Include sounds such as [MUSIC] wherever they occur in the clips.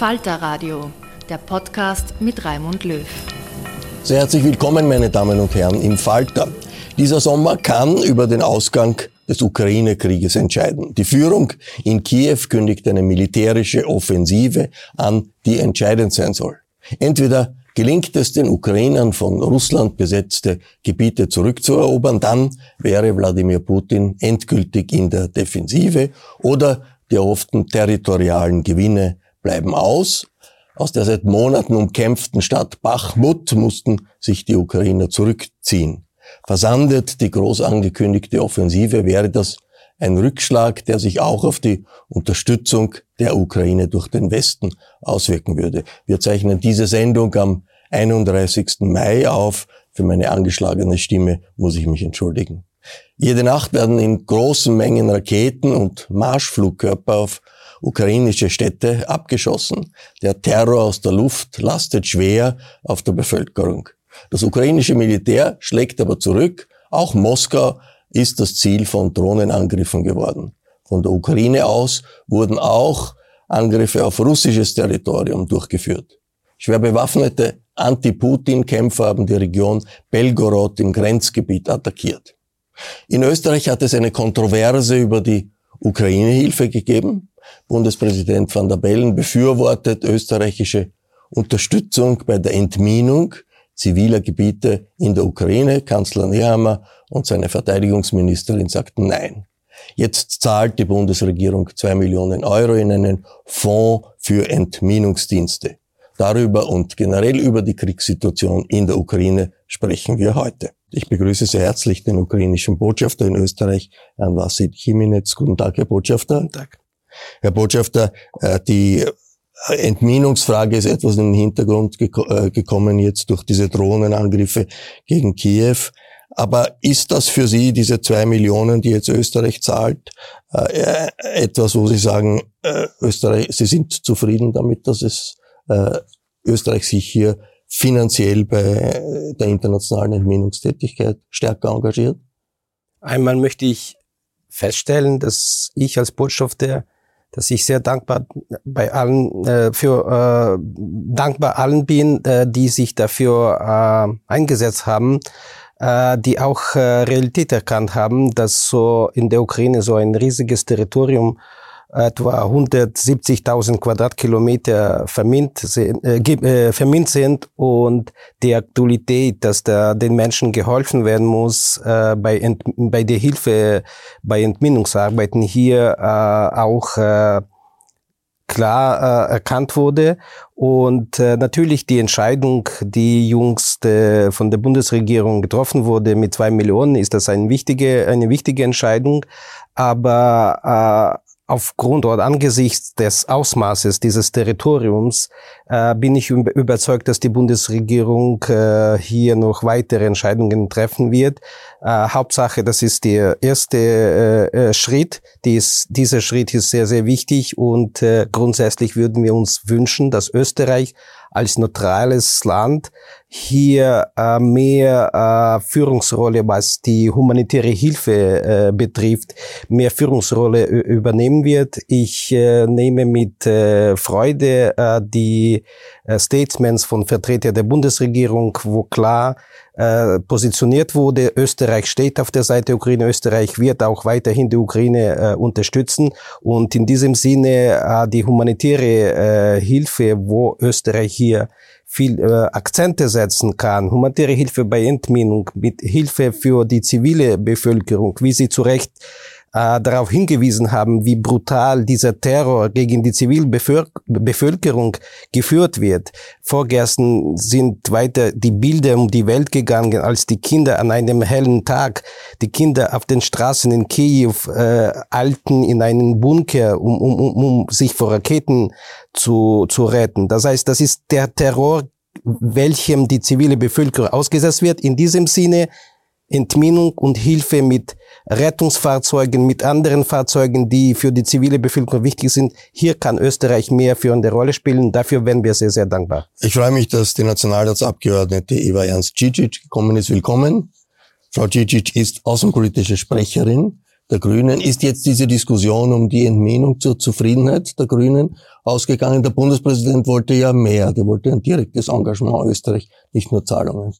Falter Radio, der Podcast mit Raimund Löw. Sehr herzlich willkommen, meine Damen und Herren, im Falter. Dieser Sommer kann über den Ausgang des Ukraine-Krieges entscheiden. Die Führung in Kiew kündigt eine militärische Offensive an, die entscheidend sein soll. Entweder gelingt es den Ukrainern von Russland besetzte Gebiete zurückzuerobern, dann wäre Wladimir Putin endgültig in der Defensive oder die erhofften territorialen Gewinne bleiben aus. Aus der seit Monaten umkämpften Stadt Bachmut mussten sich die Ukrainer zurückziehen. Versandet die groß angekündigte Offensive, wäre das ein Rückschlag, der sich auch auf die Unterstützung der Ukraine durch den Westen auswirken würde. Wir zeichnen diese Sendung am 31. Mai auf. Für meine angeschlagene Stimme muss ich mich entschuldigen. Jede Nacht werden in großen Mengen Raketen und Marschflugkörper auf ukrainische Städte abgeschossen. Der Terror aus der Luft lastet schwer auf der Bevölkerung. Das ukrainische Militär schlägt aber zurück. Auch Moskau ist das Ziel von Drohnenangriffen geworden. Von der Ukraine aus wurden auch Angriffe auf russisches Territorium durchgeführt. Schwer bewaffnete Anti-Putin-Kämpfer haben die Region Belgorod im Grenzgebiet attackiert. In Österreich hat es eine Kontroverse über die Ukraine-Hilfe gegeben. Bundespräsident van der Bellen befürwortet österreichische Unterstützung bei der Entminung ziviler Gebiete in der Ukraine. Kanzler Nehammer und seine Verteidigungsministerin sagten Nein. Jetzt zahlt die Bundesregierung zwei Millionen Euro in einen Fonds für Entminungsdienste. Darüber und generell über die Kriegssituation in der Ukraine sprechen wir heute. Ich begrüße sehr herzlich den ukrainischen Botschafter in Österreich, Herrn Vassil Chiminetz. Guten Tag, Herr Botschafter. Guten Tag. Herr Botschafter, äh, die Entminungsfrage ist etwas in den Hintergrund äh, gekommen jetzt durch diese Drohnenangriffe gegen Kiew. Aber ist das für Sie, diese zwei Millionen, die jetzt Österreich zahlt, äh, etwas, wo Sie sagen, Österreich, Sie sind zufrieden damit, dass es Österreich sich hier finanziell bei der internationalen Entminungstätigkeit stärker engagiert? Einmal möchte ich feststellen, dass ich als Botschafter dass ich sehr dankbar bei allen äh, für äh, dankbar allen bin, äh, die sich dafür äh, eingesetzt haben, äh, die auch äh, Realität erkannt haben, dass so in der Ukraine so ein riesiges Territorium etwa 170.000 Quadratkilometer vermint sind, äh, äh, vermint sind und die Aktualität, dass da den Menschen geholfen werden muss äh, bei, Ent bei der Hilfe bei Entminungsarbeiten hier äh, auch äh, klar äh, erkannt wurde. Und äh, natürlich die Entscheidung, die jüngst äh, von der Bundesregierung getroffen wurde mit zwei Millionen, ist das eine wichtige, eine wichtige Entscheidung. Aber äh, aufgrund oder angesichts des Ausmaßes dieses Territoriums äh, bin ich überzeugt, dass die Bundesregierung äh, hier noch weitere Entscheidungen treffen wird. Äh, Hauptsache, das ist der erste äh, äh, Schritt. Dies, dieser Schritt ist sehr, sehr wichtig und äh, grundsätzlich würden wir uns wünschen, dass Österreich als neutrales Land hier äh, mehr äh, Führungsrolle, was die humanitäre Hilfe äh, betrifft, mehr Führungsrolle übernehmen wird. Ich äh, nehme mit äh, Freude äh, die äh, Statements von Vertretern der Bundesregierung, wo klar äh, positioniert wurde. Österreich steht auf der Seite der Ukraine. Österreich wird auch weiterhin die Ukraine äh, unterstützen. Und in diesem Sinne äh, die humanitäre äh, Hilfe, wo Österreich hier viel äh, Akzente setzen kann, humanitäre Hilfe bei Entminung, mit Hilfe für die zivile Bevölkerung, wie Sie zu Recht äh, darauf hingewiesen haben, wie brutal dieser Terror gegen die Zivilbevölkerung geführt wird. Vorgestern sind weiter die Bilder um die Welt gegangen, als die Kinder an einem hellen Tag, die Kinder auf den Straßen in Kiew äh, alten in einen Bunker, um, um, um, um sich vor Raketen zu, zu retten. Das heißt, das ist der Terror, welchem die zivile Bevölkerung ausgesetzt wird. In diesem Sinne Entminung und Hilfe mit Rettungsfahrzeugen, mit anderen Fahrzeugen, die für die zivile Bevölkerung wichtig sind. Hier kann Österreich mehr führende Rolle spielen. Dafür wären wir sehr, sehr dankbar. Ich freue mich, dass die Nationalratsabgeordnete Eva Ernst Cicic gekommen ist. Willkommen. Frau Cicic ist außenpolitische Sprecherin der Grünen. Ist jetzt diese Diskussion um die Entmehnung zur Zufriedenheit der Grünen ausgegangen? Der Bundespräsident wollte ja mehr. Der wollte ein direktes Engagement Österreich, nicht nur Zahlungen.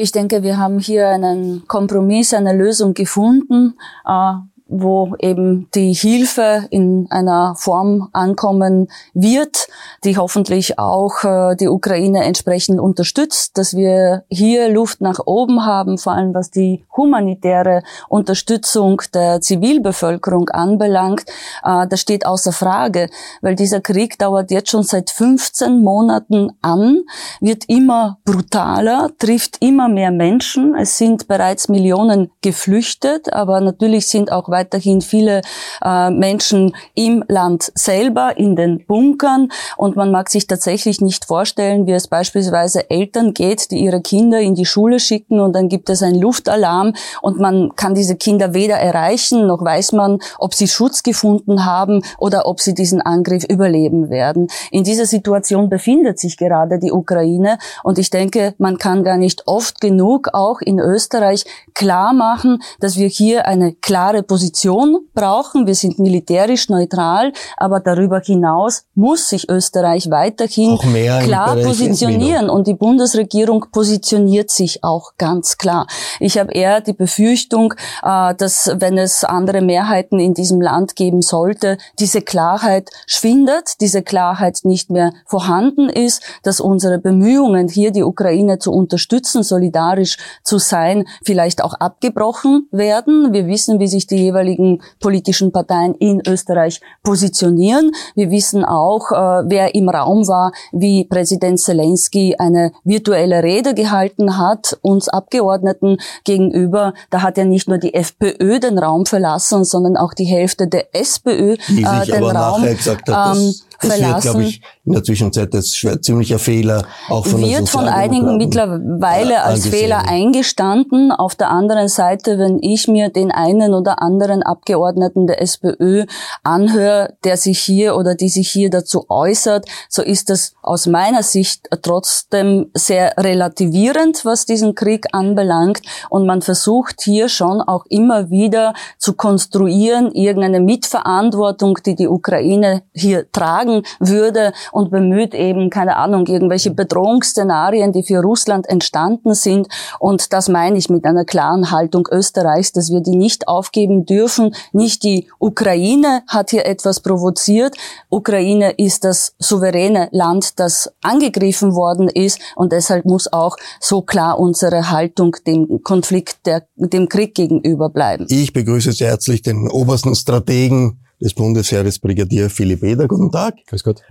Ich denke, wir haben hier einen Kompromiss, eine Lösung gefunden, äh, wo eben die Hilfe in einer Form ankommen wird, die hoffentlich auch äh, die Ukraine entsprechend unterstützt, dass wir hier Luft nach oben haben, vor allem was die humanitäre Unterstützung der Zivilbevölkerung anbelangt. Äh, das steht außer Frage, weil dieser Krieg dauert jetzt schon seit 15 Monaten an, wird immer brutaler, trifft immer mehr Menschen. Es sind bereits Millionen geflüchtet, aber natürlich sind auch weiterhin viele äh, Menschen im Land selber, in den Bunkern. Und man mag sich tatsächlich nicht vorstellen, wie es beispielsweise Eltern geht, die ihre Kinder in die Schule schicken und dann gibt es einen Luftalarm und man kann diese Kinder weder erreichen, noch weiß man, ob sie Schutz gefunden haben oder ob sie diesen Angriff überleben werden. In dieser Situation befindet sich gerade die Ukraine und ich denke, man kann gar nicht oft genug auch in Österreich klar machen, dass wir hier eine klare Position Position brauchen. Wir sind militärisch neutral, aber darüber hinaus muss sich Österreich weiterhin klar positionieren und die Bundesregierung positioniert sich auch ganz klar. Ich habe eher die Befürchtung, äh, dass wenn es andere Mehrheiten in diesem Land geben sollte, diese Klarheit schwindet, diese Klarheit nicht mehr vorhanden ist, dass unsere Bemühungen, hier die Ukraine zu unterstützen, solidarisch zu sein, vielleicht auch abgebrochen werden. Wir wissen, wie sich die jeweiligen politischen Parteien in Österreich positionieren. Wir wissen auch, äh, wer im Raum war, wie Präsident Zelensky eine virtuelle Rede gehalten hat, uns Abgeordneten gegenüber. Da hat ja nicht nur die FPÖ den Raum verlassen, sondern auch die Hälfte der SPÖ äh, den Raum. Ähm, verlassen. wird, ich, in der Zwischenzeit als ziemlicher Fehler auch von Wird von einigen mittlerweile äh, als Fehler eingestanden. Auf der anderen Seite, wenn ich mir den einen oder anderen Abgeordneten der SPÖ anhöre, der sich hier oder die sich hier dazu äußert, so ist das aus meiner Sicht trotzdem sehr relativierend, was diesen Krieg anbelangt. Und man versucht hier schon auch immer wieder zu konstruieren, irgendeine Mitverantwortung, die die Ukraine hier tragen würde und bemüht eben, keine Ahnung, irgendwelche Bedrohungsszenarien, die für Russland entstanden sind. Und das meine ich mit einer klaren Haltung Österreichs, dass wir die nicht aufgeben dürfen. Nicht die Ukraine hat hier etwas provoziert. Ukraine ist das souveräne Land, das angegriffen worden ist. Und deshalb muss auch so klar unsere Haltung dem Konflikt, der, dem Krieg gegenüber bleiben. Ich begrüße sehr herzlich den obersten Strategen des Bundesheeres Brigadier Philipp Eder. Guten Tag. Grüß Gott.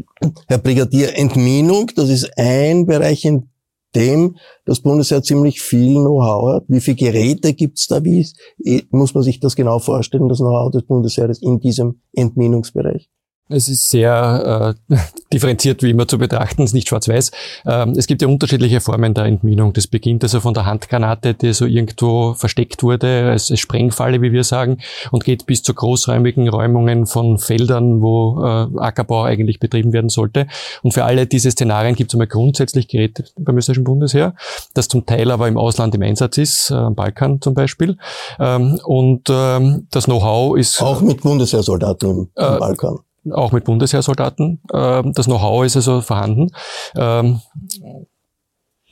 Herr Brigadier, Entminung, das ist ein Bereich, in dem das Bundesheer ziemlich viel Know-how hat. Wie viele Geräte gibt's da? Wie muss man sich das genau vorstellen, das Know-how des Bundesheeres in diesem Entminungsbereich? Es ist sehr äh, [LAUGHS] differenziert wie immer zu betrachten, es ist nicht schwarz-weiß. Ähm, es gibt ja unterschiedliche Formen der Entminung. Das beginnt also von der Handgranate, die so irgendwo versteckt wurde, als, als Sprengfalle, wie wir sagen, und geht bis zu großräumigen Räumungen von Feldern, wo äh, Ackerbau eigentlich betrieben werden sollte. Und für alle diese Szenarien gibt es einmal grundsätzlich Geräte beim österreichischen Bundesheer, das zum Teil aber im Ausland im Einsatz ist, äh, am Balkan zum Beispiel. Ähm, und ähm, das Know-how ist... Auch mit Bundesheersoldaten im, im äh, Balkan auch mit Bundesheersoldaten. Ähm, das Know-how ist also vorhanden. Ähm,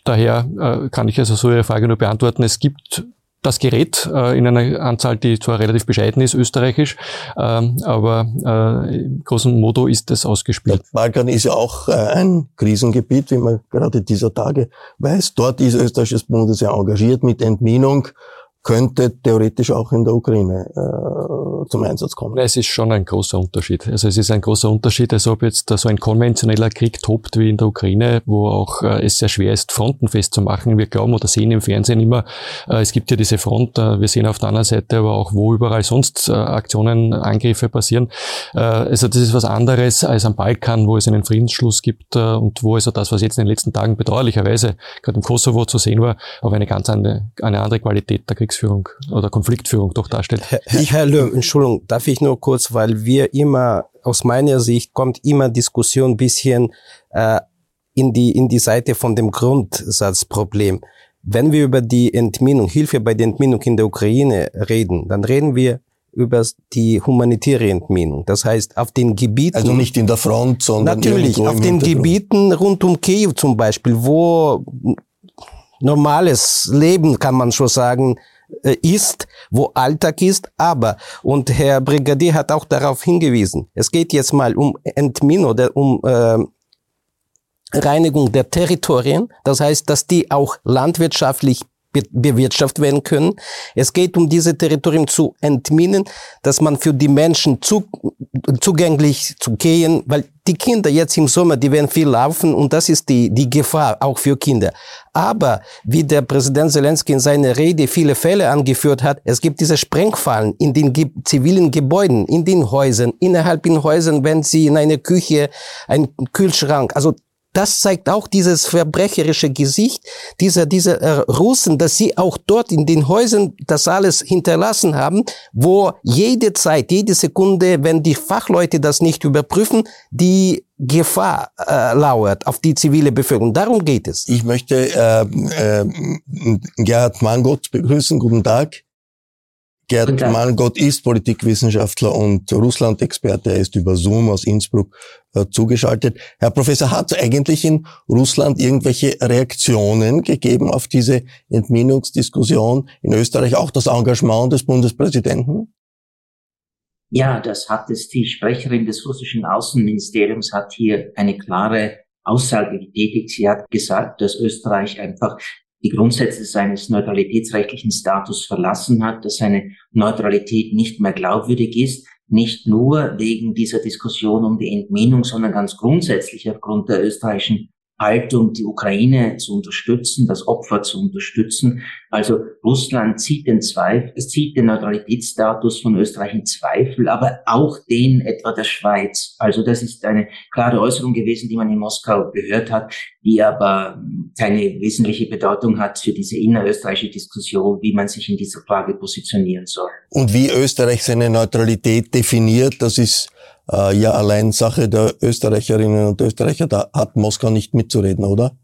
daher äh, kann ich also so Ihre Frage nur beantworten. Es gibt das Gerät äh, in einer Anzahl, die zwar relativ bescheiden ist, österreichisch, ähm, aber äh, im großen Modo ist es ausgespielt. Der Balkan ist ja auch ein Krisengebiet, wie man gerade dieser Tage weiß. Dort ist österreichisches Bundesheer engagiert mit Entminung könnte theoretisch auch in der Ukraine äh, zum Einsatz kommen. Es ist schon ein großer Unterschied. Also es ist ein großer Unterschied, als ob jetzt so ein konventioneller Krieg tobt wie in der Ukraine, wo auch äh, es sehr schwer ist, Fronten festzumachen. Wir glauben oder sehen im Fernsehen immer, äh, es gibt ja diese Front, äh, wir sehen auf der anderen Seite aber auch, wo überall sonst äh, Aktionen, Angriffe passieren. Äh, also das ist was anderes als am Balkan, wo es einen Friedensschluss gibt äh, und wo also das, was jetzt in den letzten Tagen bedauerlicherweise gerade im Kosovo zu sehen war, auf eine ganz andere, eine andere Qualität der Kriegs Kriegsführung oder Konfliktführung doch darstellt. Herr, Herr Löw, Entschuldigung, darf ich nur kurz, weil wir immer, aus meiner Sicht kommt immer Diskussion bisschen äh, in, die, in die Seite von dem Grundsatzproblem. Wenn wir über die Entminung, Hilfe bei der Entminung in der Ukraine reden, dann reden wir über die humanitäre Entminung. Das heißt, auf den Gebieten. Also nicht in der Front, sondern. Natürlich, auf den Gebieten rund um Kiew zum Beispiel, wo normales Leben, kann man schon sagen, äh, ist, wo Alltag ist, aber, und Herr Brigadier hat auch darauf hingewiesen, es geht jetzt mal um Entmin oder um äh, Reinigung der Territorien, das heißt, dass die auch landwirtschaftlich bewirtschaftet werden können. Es geht um diese Territorien zu entminen, dass man für die Menschen zu, zugänglich zu gehen, weil die Kinder jetzt im Sommer, die werden viel laufen und das ist die, die Gefahr auch für Kinder. Aber wie der Präsident Zelensky in seiner Rede viele Fälle angeführt hat, es gibt diese Sprengfallen in den ge zivilen Gebäuden, in den Häusern, innerhalb den Häusern, wenn sie in eine Küche, ein Kühlschrank, also das zeigt auch dieses verbrecherische Gesicht dieser, dieser äh, Russen, dass sie auch dort in den Häusern das alles hinterlassen haben, wo jede Zeit, jede Sekunde, wenn die Fachleute das nicht überprüfen, die Gefahr äh, lauert auf die zivile Bevölkerung. Darum geht es. Ich möchte äh, äh, Gerhard Mangott begrüßen. Guten Tag. Gerd Mangott ist Politikwissenschaftler und Russland-Experte. Er ist über Zoom aus Innsbruck äh, zugeschaltet. Herr Professor, hat es eigentlich in Russland irgendwelche Reaktionen gegeben auf diese Entminungsdiskussion? In Österreich auch das Engagement des Bundespräsidenten? Ja, das hat es. Die Sprecherin des russischen Außenministeriums hat hier eine klare Aussage getätigt. Sie hat gesagt, dass Österreich einfach die Grundsätze seines neutralitätsrechtlichen Status verlassen hat, dass seine Neutralität nicht mehr glaubwürdig ist, nicht nur wegen dieser Diskussion um die Entminung, sondern ganz grundsätzlich aufgrund der österreichischen Haltung, die Ukraine zu unterstützen, das Opfer zu unterstützen. Also Russland zieht den Zweifel, es zieht den Neutralitätsstatus von Österreich in Zweifel, aber auch den etwa der Schweiz. Also das ist eine klare Äußerung gewesen, die man in Moskau gehört hat, die aber keine wesentliche Bedeutung hat für diese innerösterreichische Diskussion, wie man sich in dieser Frage positionieren soll. Und wie Österreich seine Neutralität definiert, das ist äh, ja allein Sache der Österreicherinnen und Österreicher. Da hat Moskau nicht mitzureden, oder?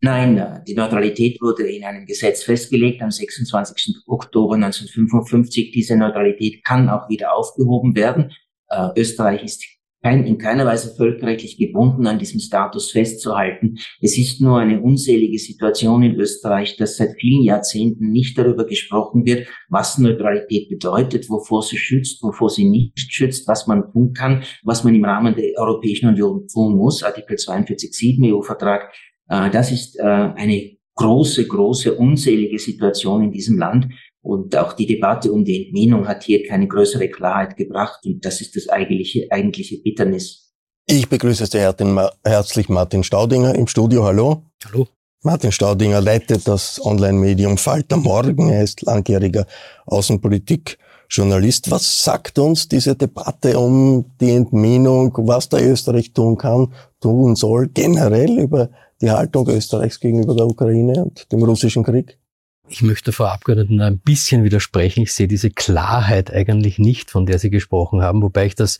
Nein, äh, die Neutralität wurde in einem Gesetz festgelegt am 26. Oktober 1955. Diese Neutralität kann auch wieder aufgehoben werden. Äh, Österreich ist kein, in keiner Weise völkerrechtlich gebunden, an diesem Status festzuhalten. Es ist nur eine unselige Situation in Österreich, dass seit vielen Jahrzehnten nicht darüber gesprochen wird, was Neutralität bedeutet, wovor sie schützt, wovor sie nicht schützt, was man tun kann, was man im Rahmen der Europäischen Union tun muss. Artikel 42.7 EU-Vertrag. Äh, das ist äh, eine große, große, unselige Situation in diesem Land. Und auch die Debatte um die Entminung hat hier keine größere Klarheit gebracht. Und das ist das eigentliche, eigentliche Bitternis. Ich begrüße sehr herzlich Martin Staudinger im Studio. Hallo. Hallo. Martin Staudinger leitet das Online-Medium Falter Morgen. Er ist langjähriger Außenpolitik-Journalist. Was sagt uns diese Debatte um die Entminung, was der Österreich tun kann, tun soll, generell über die Haltung Österreichs gegenüber der Ukraine und dem russischen Krieg? Ich möchte Frau Abgeordneten ein bisschen widersprechen. Ich sehe diese Klarheit eigentlich nicht, von der Sie gesprochen haben, wobei ich das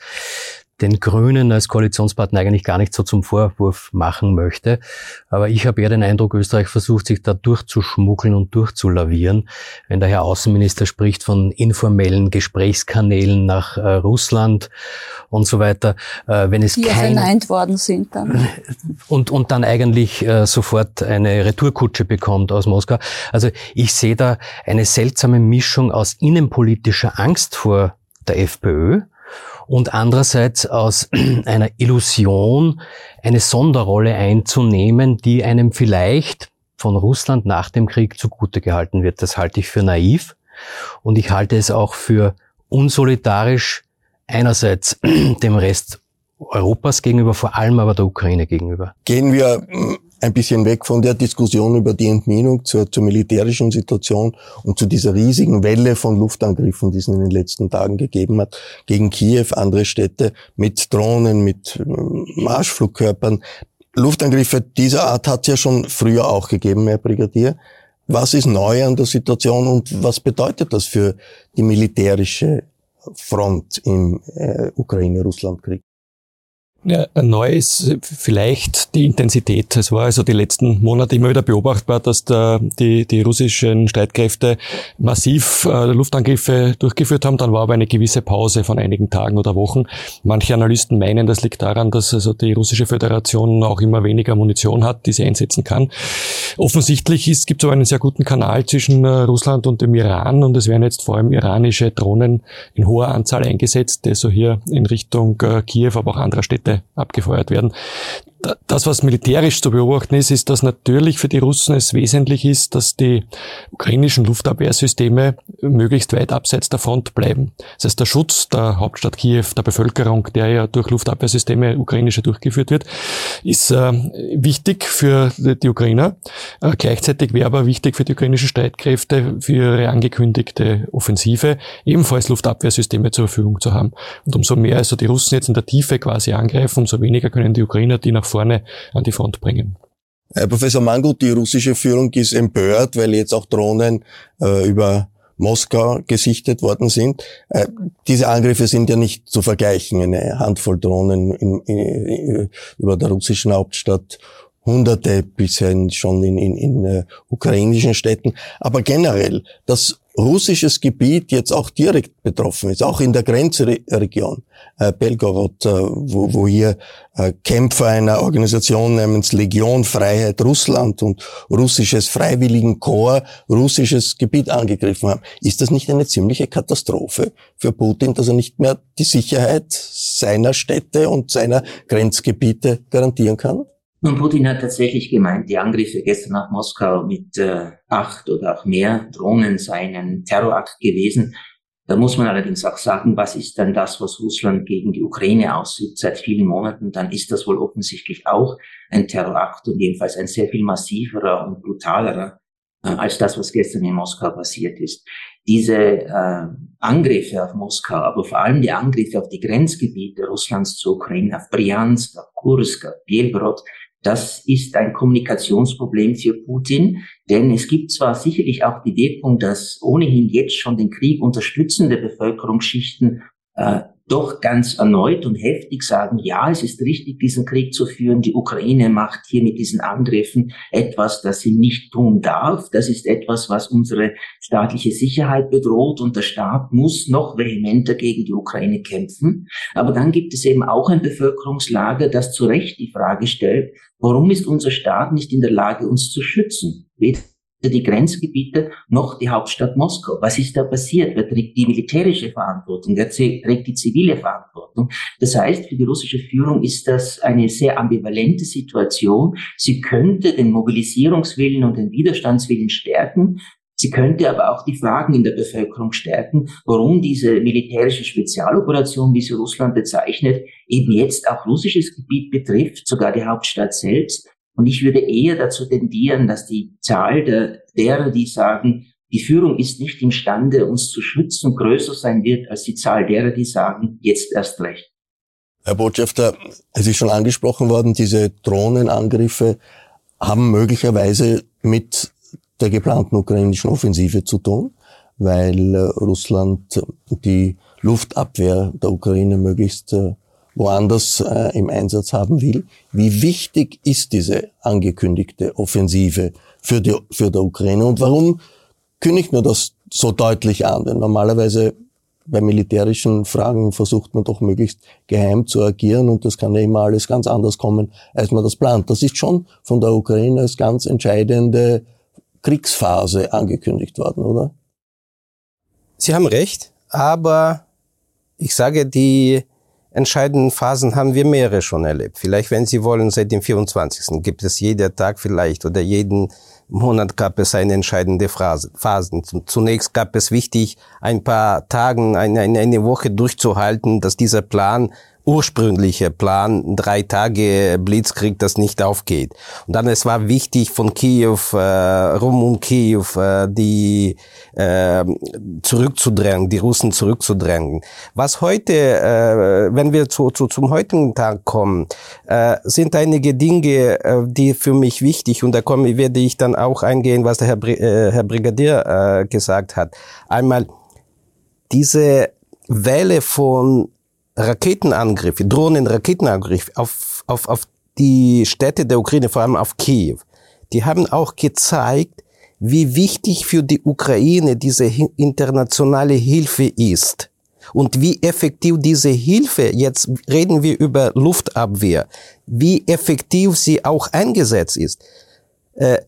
den Grünen als Koalitionspartner eigentlich gar nicht so zum Vorwurf machen möchte. Aber ich habe eher den Eindruck, Österreich versucht, sich da durchzuschmuggeln und durchzulavieren. Wenn der Herr Außenminister spricht von informellen Gesprächskanälen nach äh, Russland und so weiter, äh, wenn es Die kein verneint worden sind dann. [LAUGHS] und und dann eigentlich äh, sofort eine Retourkutsche bekommt aus Moskau. Also ich sehe da eine seltsame Mischung aus innenpolitischer Angst vor der FPÖ und andererseits aus [CLEARS THROAT] einer Illusion eine Sonderrolle einzunehmen, die einem vielleicht von Russland nach dem Krieg zugute gehalten wird. Das halte ich für naiv und ich halte es auch für unsolidarisch einerseits [CLEARS THROAT] dem Rest Europas gegenüber, vor allem aber der Ukraine gegenüber. Gehen wir ein bisschen weg von der Diskussion über die Entminung zur, zur militärischen Situation und zu dieser riesigen Welle von Luftangriffen, die es in den letzten Tagen gegeben hat, gegen Kiew, andere Städte mit Drohnen, mit ähm, Marschflugkörpern. Luftangriffe dieser Art hat es ja schon früher auch gegeben, Herr Brigadier. Was ist neu an der Situation und was bedeutet das für die militärische Front im äh, Ukraine-Russland-Krieg? Ja, neu ist vielleicht die Intensität. Es war also die letzten Monate immer wieder beobachtbar, dass der, die, die russischen Streitkräfte massiv äh, Luftangriffe durchgeführt haben. Dann war aber eine gewisse Pause von einigen Tagen oder Wochen. Manche Analysten meinen, das liegt daran, dass also die russische Föderation auch immer weniger Munition hat, die sie einsetzen kann. Offensichtlich ist, gibt es aber einen sehr guten Kanal zwischen äh, Russland und dem Iran und es werden jetzt vor allem iranische Drohnen in hoher Anzahl eingesetzt, die so hier in Richtung äh, Kiew, aber auch anderer Städte abgefeuert werden das, was militärisch zu beobachten ist, ist, dass natürlich für die Russen es wesentlich ist, dass die ukrainischen Luftabwehrsysteme möglichst weit abseits der Front bleiben. Das heißt, der Schutz der Hauptstadt Kiew, der Bevölkerung, der ja durch Luftabwehrsysteme ukrainische durchgeführt wird, ist äh, wichtig für die Ukrainer. Äh, gleichzeitig wäre aber wichtig für die ukrainischen Streitkräfte, für ihre angekündigte Offensive, ebenfalls Luftabwehrsysteme zur Verfügung zu haben. Und umso mehr also die Russen jetzt in der Tiefe quasi angreifen, umso weniger können die Ukrainer die nach vorne an die Front bringen. Herr Professor Mangut, die russische Führung ist empört, weil jetzt auch Drohnen äh, über Moskau gesichtet worden sind. Äh, diese Angriffe sind ja nicht zu vergleichen. Eine Handvoll Drohnen in, in, über der russischen Hauptstadt, Hunderte bisher schon in, in, in uh, ukrainischen Städten. Aber generell, dass russisches Gebiet jetzt auch direkt betroffen ist, auch in der Grenzregion äh, Belgorod, äh, wo, wo hier äh, Kämpfer einer Organisation namens Legion Freiheit Russland und russisches Freiwilligenkorps russisches Gebiet angegriffen haben. Ist das nicht eine ziemliche Katastrophe für Putin, dass er nicht mehr die Sicherheit seiner Städte und seiner Grenzgebiete garantieren kann? Nun, Putin hat tatsächlich gemeint, die Angriffe gestern nach Moskau mit äh, acht oder auch mehr Drohnen seien ein Terrorakt gewesen. Da muss man allerdings auch sagen, was ist denn das, was Russland gegen die Ukraine ausübt seit vielen Monaten? Dann ist das wohl offensichtlich auch ein Terrorakt und jedenfalls ein sehr viel massiverer und brutalerer äh, als das, was gestern in Moskau passiert ist. Diese äh, Angriffe auf Moskau, aber vor allem die Angriffe auf die Grenzgebiete Russlands zur Ukraine, auf Bryansk, auf Kursk, auf Belgorod, das ist ein Kommunikationsproblem für Putin, denn es gibt zwar sicherlich auch die Wirkung, dass ohnehin jetzt schon den Krieg unterstützende Bevölkerungsschichten äh, doch ganz erneut und heftig sagen, ja, es ist richtig, diesen Krieg zu führen. Die Ukraine macht hier mit diesen Angriffen etwas, das sie nicht tun darf. Das ist etwas, was unsere staatliche Sicherheit bedroht und der Staat muss noch vehementer gegen die Ukraine kämpfen. Aber dann gibt es eben auch ein Bevölkerungslager, das zu Recht die Frage stellt, warum ist unser Staat nicht in der Lage, uns zu schützen? Weder die Grenzgebiete noch die Hauptstadt Moskau. Was ist da passiert? Wer trägt die militärische Verantwortung? Wer trägt die zivile Verantwortung? Das heißt, für die russische Führung ist das eine sehr ambivalente Situation. Sie könnte den Mobilisierungswillen und den Widerstandswillen stärken. Sie könnte aber auch die Fragen in der Bevölkerung stärken, warum diese militärische Spezialoperation, wie sie Russland bezeichnet, eben jetzt auch russisches Gebiet betrifft, sogar die Hauptstadt selbst und ich würde eher dazu tendieren, dass die Zahl der, derer, die sagen, die Führung ist nicht imstande, uns zu schützen, größer sein wird als die Zahl derer, die sagen, jetzt erst recht. Herr Botschafter, es ist schon angesprochen worden, diese Drohnenangriffe haben möglicherweise mit der geplanten ukrainischen Offensive zu tun, weil Russland die Luftabwehr der Ukraine möglichst äh, woanders äh, im Einsatz haben will. Wie wichtig ist diese angekündigte Offensive für die, für die Ukraine und warum kündigt man das so deutlich an? Denn normalerweise bei militärischen Fragen versucht man doch möglichst geheim zu agieren und das kann ja immer alles ganz anders kommen, als man das plant. Das ist schon von der Ukraine als ganz entscheidende Kriegsphase angekündigt worden, oder? Sie haben recht, aber ich sage, die entscheidenden Phasen haben wir mehrere schon erlebt. Vielleicht, wenn Sie wollen, seit dem 24. gibt es jeder Tag vielleicht oder jeden Monat gab es eine entscheidende Phase, Phasen. Zunächst gab es wichtig, ein paar Tagen, eine, eine Woche durchzuhalten, dass dieser Plan ursprüngliche Plan, drei Tage Blitzkrieg, das nicht aufgeht. Und dann, es war wichtig von Kiew, äh, rum um Kiew, äh, die äh, zurückzudrängen, die Russen zurückzudrängen. Was heute, äh, wenn wir zu, zu, zum heutigen Tag kommen, äh, sind einige Dinge, äh, die für mich wichtig, und da komme, werde ich dann auch eingehen, was der Herr, äh, Herr Brigadier äh, gesagt hat. Einmal diese Welle von Raketenangriffe, Drohnen-Raketenangriffe auf, auf, auf die Städte der Ukraine, vor allem auf Kiew, die haben auch gezeigt, wie wichtig für die Ukraine diese internationale Hilfe ist und wie effektiv diese Hilfe, jetzt reden wir über Luftabwehr, wie effektiv sie auch eingesetzt ist. Äh,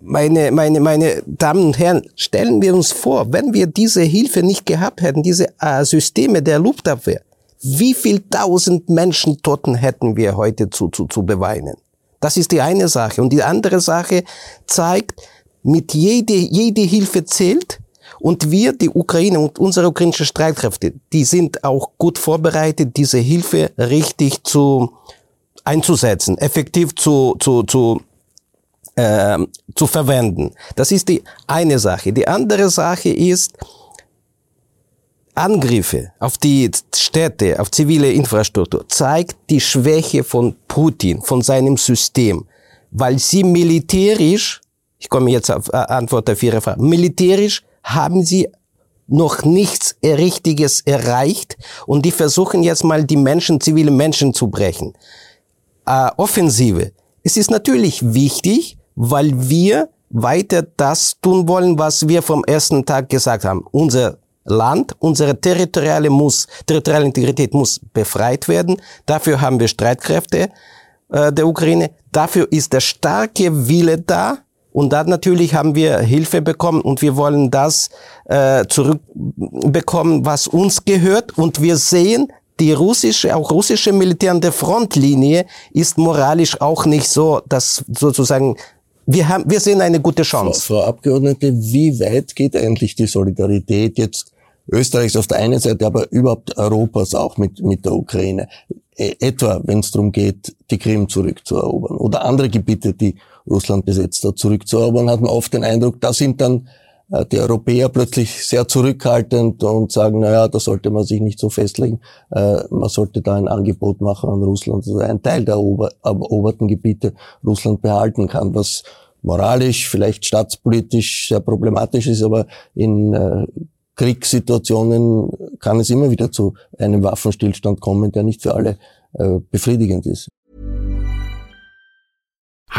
meine, meine, meine Damen und Herren, stellen wir uns vor, wenn wir diese Hilfe nicht gehabt hätten, diese äh, Systeme der Luftabwehr, wie viel tausend Menschen Toten hätten wir heute zu, zu, zu beweinen? Das ist die eine Sache. Und die andere Sache zeigt, mit jede, jede Hilfe zählt. Und wir, die Ukraine und unsere ukrainische Streitkräfte, die sind auch gut vorbereitet, diese Hilfe richtig zu, einzusetzen, effektiv zu, zu, zu äh, zu verwenden. Das ist die eine Sache. Die andere Sache ist, Angriffe auf die Städte, auf zivile Infrastruktur zeigt die Schwäche von Putin, von seinem System, weil sie militärisch, ich komme jetzt auf äh, Antwort auf Ihre Frage, militärisch haben sie noch nichts Richtiges erreicht und die versuchen jetzt mal die Menschen, zivile Menschen zu brechen. Äh, Offensive. Es ist natürlich wichtig, weil wir weiter das tun wollen, was wir vom ersten Tag gesagt haben. Unser Land, unsere territoriale muss, territoriale Integrität muss befreit werden. Dafür haben wir Streitkräfte äh, der Ukraine. Dafür ist der starke Wille da. Und dann natürlich haben wir Hilfe bekommen und wir wollen das äh, zurückbekommen, was uns gehört. Und wir sehen, die russische, auch russische Militär an der Frontlinie ist moralisch auch nicht so, dass sozusagen wir, haben, wir sehen eine gute Chance. Frau, Frau Abgeordnete, wie weit geht eigentlich die Solidarität jetzt Österreichs auf der einen Seite, aber überhaupt Europas auch mit, mit der Ukraine? E, etwa, wenn es darum geht, die Krim zurückzuerobern oder andere Gebiete, die Russland besetzt hat, zurückzuerobern, hat man oft den Eindruck, da sind dann die Europäer plötzlich sehr zurückhaltend und sagen, naja, da sollte man sich nicht so festlegen. Äh, man sollte da ein Angebot machen an Russland, dass ein Teil der eroberten Gebiete Russland behalten kann, was moralisch, vielleicht staatspolitisch sehr problematisch ist, aber in äh, Kriegssituationen kann es immer wieder zu einem Waffenstillstand kommen, der nicht für alle äh, befriedigend ist.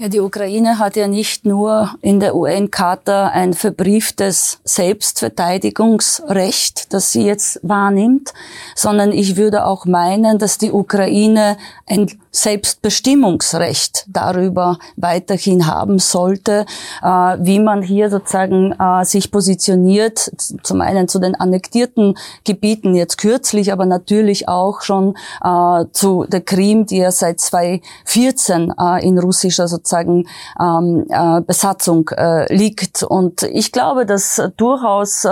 Ja, die Ukraine hat ja nicht nur in der UN-Charta ein verbrieftes Selbstverteidigungsrecht, das sie jetzt wahrnimmt, sondern ich würde auch meinen, dass die Ukraine ein Selbstbestimmungsrecht darüber weiterhin haben sollte, äh, wie man hier sozusagen äh, sich positioniert, zum einen zu den annektierten Gebieten jetzt kürzlich, aber natürlich auch schon äh, zu der Krim, die ja seit 2014 in russischer sozusagen ähm, Besatzung liegt. Und ich glaube, dass durchaus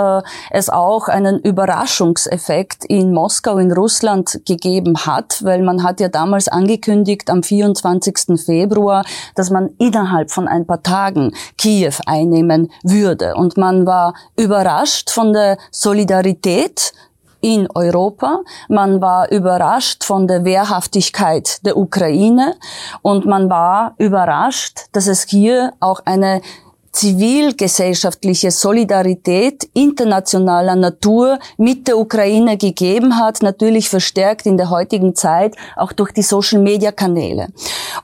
es auch einen Überraschungseffekt in Moskau, in Russland gegeben hat, weil man hat ja damals angekündigt am 24 24. Februar, dass man innerhalb von ein paar Tagen Kiew einnehmen würde. Und man war überrascht von der Solidarität in Europa. Man war überrascht von der Wehrhaftigkeit der Ukraine und man war überrascht, dass es hier auch eine zivilgesellschaftliche Solidarität internationaler Natur mit der Ukraine gegeben hat, natürlich verstärkt in der heutigen Zeit auch durch die Social-Media-Kanäle.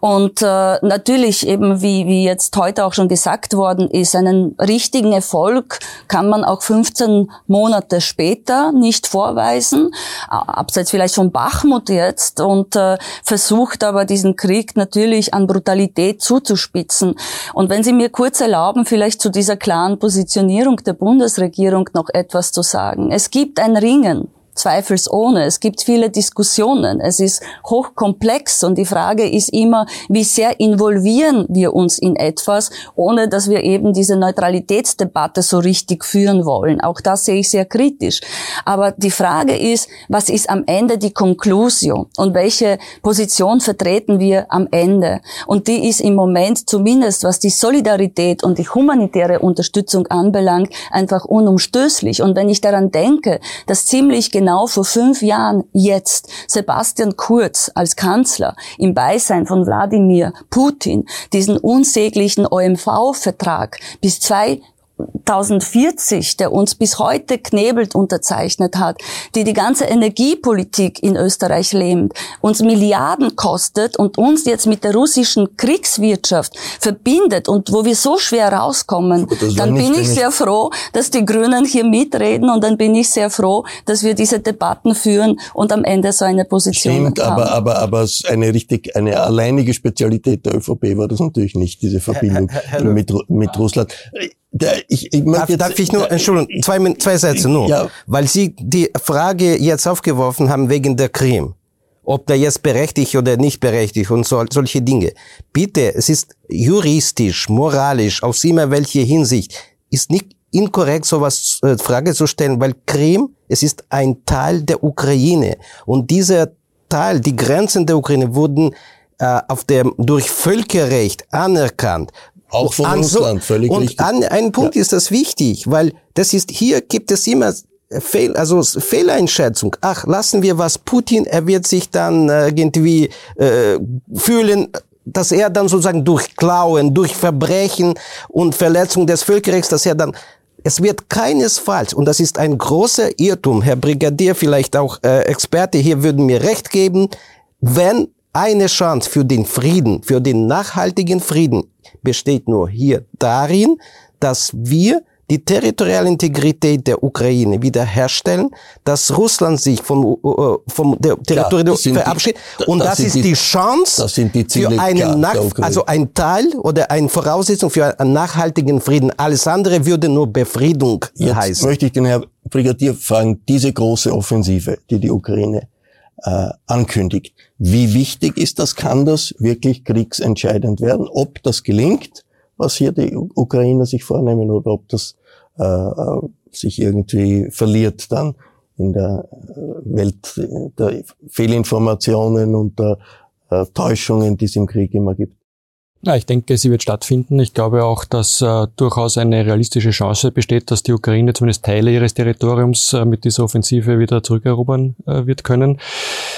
Und äh, natürlich eben, wie, wie jetzt heute auch schon gesagt worden ist, einen richtigen Erfolg kann man auch 15 Monate später nicht vorweisen, abseits vielleicht von Bachmut jetzt, und äh, versucht aber diesen Krieg natürlich an Brutalität zuzuspitzen. Und wenn Sie mir kurz erlauben, vielleicht zu dieser klaren Positionierung der Bundesregierung noch etwas zu sagen. Es gibt ein Ringen zweifelsohne. Es gibt viele Diskussionen. Es ist hochkomplex und die Frage ist immer, wie sehr involvieren wir uns in etwas, ohne dass wir eben diese Neutralitätsdebatte so richtig führen wollen. Auch das sehe ich sehr kritisch. Aber die Frage ist, was ist am Ende die Konklusion und welche Position vertreten wir am Ende? Und die ist im Moment zumindest, was die Solidarität und die humanitäre Unterstützung anbelangt, einfach unumstößlich. Und wenn ich daran denke, dass ziemlich genau genau vor fünf Jahren jetzt Sebastian Kurz als Kanzler im Beisein von Wladimir Putin diesen unsäglichen OMV-Vertrag bis zwei 1040, der uns bis heute knebelt unterzeichnet hat, die die ganze Energiepolitik in Österreich lähmt, uns Milliarden kostet und uns jetzt mit der russischen Kriegswirtschaft verbindet und wo wir so schwer rauskommen, dann bin ich sehr froh, dass die Grünen hier mitreden und dann bin ich sehr froh, dass wir diese Debatten führen und am Ende so eine Position Stimmt, haben. aber, aber, aber eine richtig, eine alleinige Spezialität der ÖVP war das natürlich nicht, diese Verbindung mit, mit Russland. Ich, ich darf, jetzt, darf ich nur, Entschuldigung, zwei, zwei Sätze nur. Ja. Weil Sie die Frage jetzt aufgeworfen haben wegen der Krim. Ob der jetzt berechtigt oder nicht berechtigt und so, solche Dinge. Bitte, es ist juristisch, moralisch, aus immer welche Hinsicht, ist nicht inkorrekt, sowas äh, Frage zu stellen, weil Krim, es ist ein Teil der Ukraine. Und dieser Teil, die Grenzen der Ukraine wurden äh, auf dem, durch Völkerrecht anerkannt. Auch von an Russland, völlig und richtig. Und ein Punkt ja. ist das wichtig, weil das ist, hier gibt es immer Fehl, also Fehleinschätzung. Ach, lassen wir was Putin, er wird sich dann äh, irgendwie äh, fühlen, dass er dann sozusagen durch Klauen, durch Verbrechen und Verletzung des Völkerrechts, dass er dann es wird keinesfalls, und das ist ein großer Irrtum, Herr Brigadier, vielleicht auch äh, Experte hier würden mir recht geben, wenn eine Chance für den Frieden, für den nachhaltigen Frieden besteht nur hier darin, dass wir die territoriale Integrität der Ukraine wiederherstellen, dass Russland sich vom, uh, vom der Territorium ja, verabschiedet. Die, und das, das ist die, die Chance die für einen Nach also ein Teil oder eine Voraussetzung für einen nachhaltigen Frieden. Alles andere würde nur Befriedung Jetzt heißen. möchte ich den Herrn Brigadier fragen, diese große Offensive, die die Ukraine äh, ankündigt. Wie wichtig ist das? Kann das wirklich kriegsentscheidend werden? Ob das gelingt was hier die Ukrainer sich vornehmen oder ob das äh, äh sich irgendwie verliert dann in der äh, Welt der Fehlinformationen und der äh, Täuschungen, die es im Krieg immer gibt. Ja, ich denke, sie wird stattfinden. Ich glaube auch, dass äh, durchaus eine realistische Chance besteht, dass die Ukraine zumindest Teile ihres Territoriums äh, mit dieser Offensive wieder zurückerobern äh, wird können.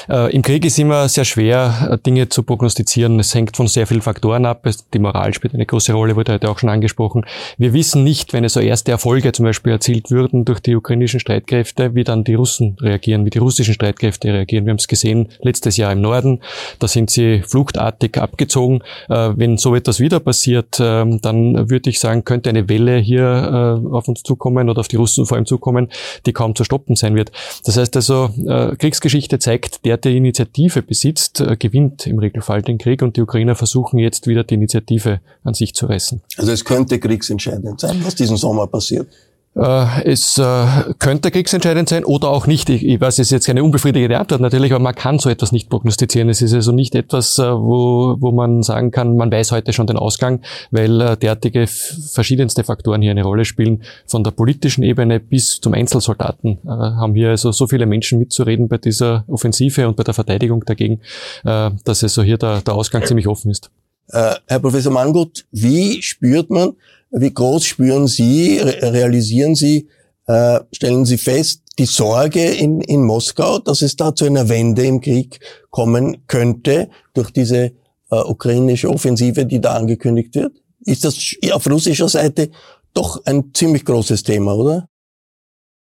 Äh, Im Krieg ist immer sehr schwer, äh, Dinge zu prognostizieren. Es hängt von sehr vielen Faktoren ab. Die Moral spielt eine große Rolle, wurde heute auch schon angesprochen. Wir wissen nicht, wenn es so erste Erfolge zum Beispiel erzielt würden durch die ukrainischen Streitkräfte, wie dann die Russen reagieren, wie die russischen Streitkräfte reagieren. Wir haben es gesehen letztes Jahr im Norden. Da sind sie fluchtartig abgezogen. Äh, so etwas wieder passiert, ähm, dann würde ich sagen, könnte eine Welle hier äh, auf uns zukommen oder auf die Russen vor allem zukommen, die kaum zu stoppen sein wird. Das heißt also, äh, Kriegsgeschichte zeigt, der, der Initiative besitzt, äh, gewinnt im Regelfall den Krieg und die Ukrainer versuchen jetzt wieder die Initiative an sich zu reißen. Also es könnte kriegsentscheidend sein, was diesen Sommer passiert. Äh, es äh, könnte kriegsentscheidend sein oder auch nicht. Ich, weiß, es ist jetzt keine unbefriedigende Antwort natürlich, aber man kann so etwas nicht prognostizieren. Es ist also nicht etwas, äh, wo, wo man sagen kann, man weiß heute schon den Ausgang, weil derartige verschiedenste Faktoren hier eine Rolle spielen. Von der politischen Ebene bis zum Einzelsoldaten haben hier also so viele Menschen mitzureden bei dieser Offensive und bei der Verteidigung dagegen, dass also hier der, der Ausgang ziemlich offen ist. Herr Professor Mangut, wie spürt man, wie groß spüren Sie, realisieren Sie, äh, stellen Sie fest, die Sorge in, in Moskau, dass es da zu einer Wende im Krieg kommen könnte durch diese äh, ukrainische Offensive, die da angekündigt wird? Ist das auf russischer Seite doch ein ziemlich großes Thema, oder?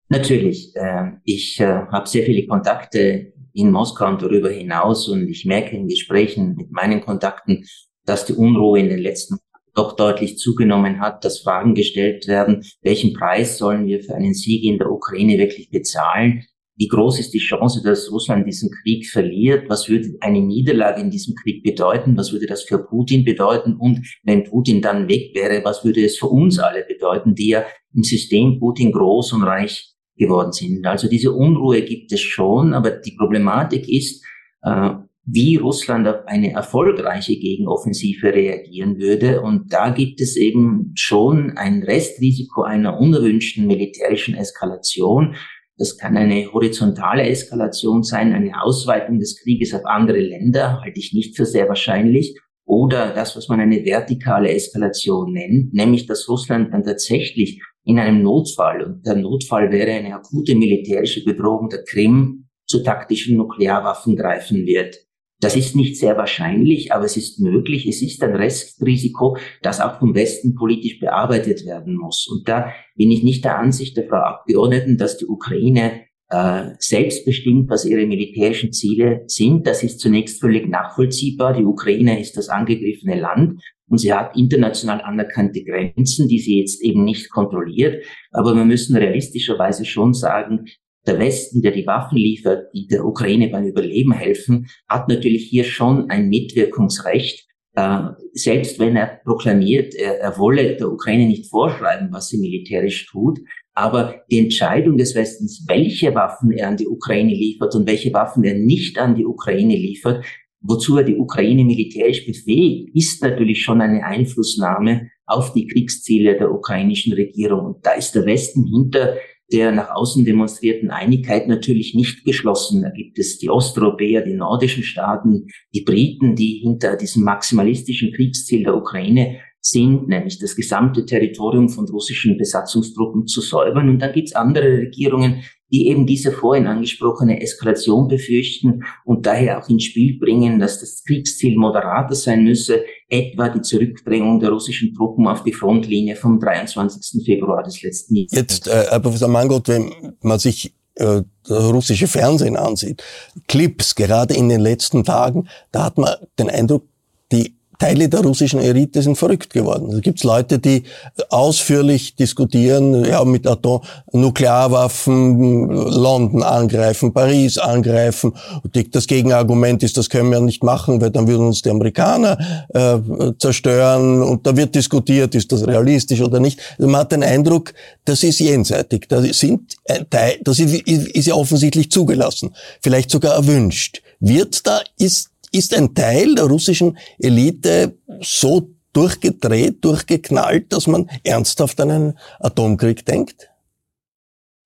Natürlich. Äh, ich äh, habe sehr viele Kontakte in Moskau und darüber hinaus und ich merke in Gesprächen mit meinen Kontakten, dass die Unruhe in den letzten doch deutlich zugenommen hat, dass Fragen gestellt werden, welchen Preis sollen wir für einen Sieg in der Ukraine wirklich bezahlen? Wie groß ist die Chance, dass Russland diesen Krieg verliert? Was würde eine Niederlage in diesem Krieg bedeuten? Was würde das für Putin bedeuten? Und wenn Putin dann weg wäre, was würde es für uns alle bedeuten, die ja im System Putin groß und reich geworden sind? Also diese Unruhe gibt es schon, aber die Problematik ist, äh, wie Russland auf eine erfolgreiche Gegenoffensive reagieren würde. Und da gibt es eben schon ein Restrisiko einer unerwünschten militärischen Eskalation. Das kann eine horizontale Eskalation sein, eine Ausweitung des Krieges auf andere Länder, halte ich nicht für sehr wahrscheinlich. Oder das, was man eine vertikale Eskalation nennt, nämlich dass Russland dann tatsächlich in einem Notfall, und der Notfall wäre eine akute militärische Bedrohung der Krim, zu taktischen Nuklearwaffen greifen wird. Das ist nicht sehr wahrscheinlich, aber es ist möglich. Es ist ein Restrisiko, das auch vom Westen politisch bearbeitet werden muss. Und da bin ich nicht der Ansicht der Frau Abgeordneten, dass die Ukraine äh, selbstbestimmt, was ihre militärischen Ziele sind. Das ist zunächst völlig nachvollziehbar. Die Ukraine ist das angegriffene Land und sie hat international anerkannte Grenzen, die sie jetzt eben nicht kontrolliert. Aber wir müssen realistischerweise schon sagen, der Westen, der die Waffen liefert, die der Ukraine beim Überleben helfen, hat natürlich hier schon ein Mitwirkungsrecht. Äh, selbst wenn er proklamiert, er, er wolle der Ukraine nicht vorschreiben, was sie militärisch tut, aber die Entscheidung des Westens, welche Waffen er an die Ukraine liefert und welche Waffen er nicht an die Ukraine liefert, wozu er die Ukraine militärisch befähigt, ist natürlich schon eine Einflussnahme auf die Kriegsziele der ukrainischen Regierung. Und da ist der Westen hinter der nach außen demonstrierten Einigkeit natürlich nicht geschlossen. Da gibt es die Osteuropäer, die nordischen Staaten, die Briten, die hinter diesem maximalistischen Kriegsziel der Ukraine sind, nämlich das gesamte Territorium von russischen Besatzungstruppen zu säubern. Und dann gibt es andere Regierungen, die eben diese vorhin angesprochene Eskalation befürchten und daher auch ins Spiel bringen, dass das Kriegsziel moderater sein müsse, etwa die Zurückdrängung der russischen Truppen auf die Frontlinie vom 23. Februar des letzten Jahres. Jetzt, äh, Herr Professor Mangold, wenn man sich äh, russische Fernsehen ansieht, Clips, gerade in den letzten Tagen, da hat man den Eindruck, Teile der russischen Elite sind verrückt geworden. Also gibt es Leute, die ausführlich diskutieren, ja, mit Atom Nuklearwaffen London angreifen, Paris angreifen. Das Gegenargument ist, das können wir nicht machen, weil dann würden uns die Amerikaner äh, zerstören. Und da wird diskutiert, ist das realistisch oder nicht. Also man hat den Eindruck, das ist jenseitig. Das, sind, das ist ja offensichtlich zugelassen, vielleicht sogar erwünscht. Wird da, ist ist ein Teil der russischen Elite so durchgedreht, durchgeknallt, dass man ernsthaft an einen Atomkrieg denkt?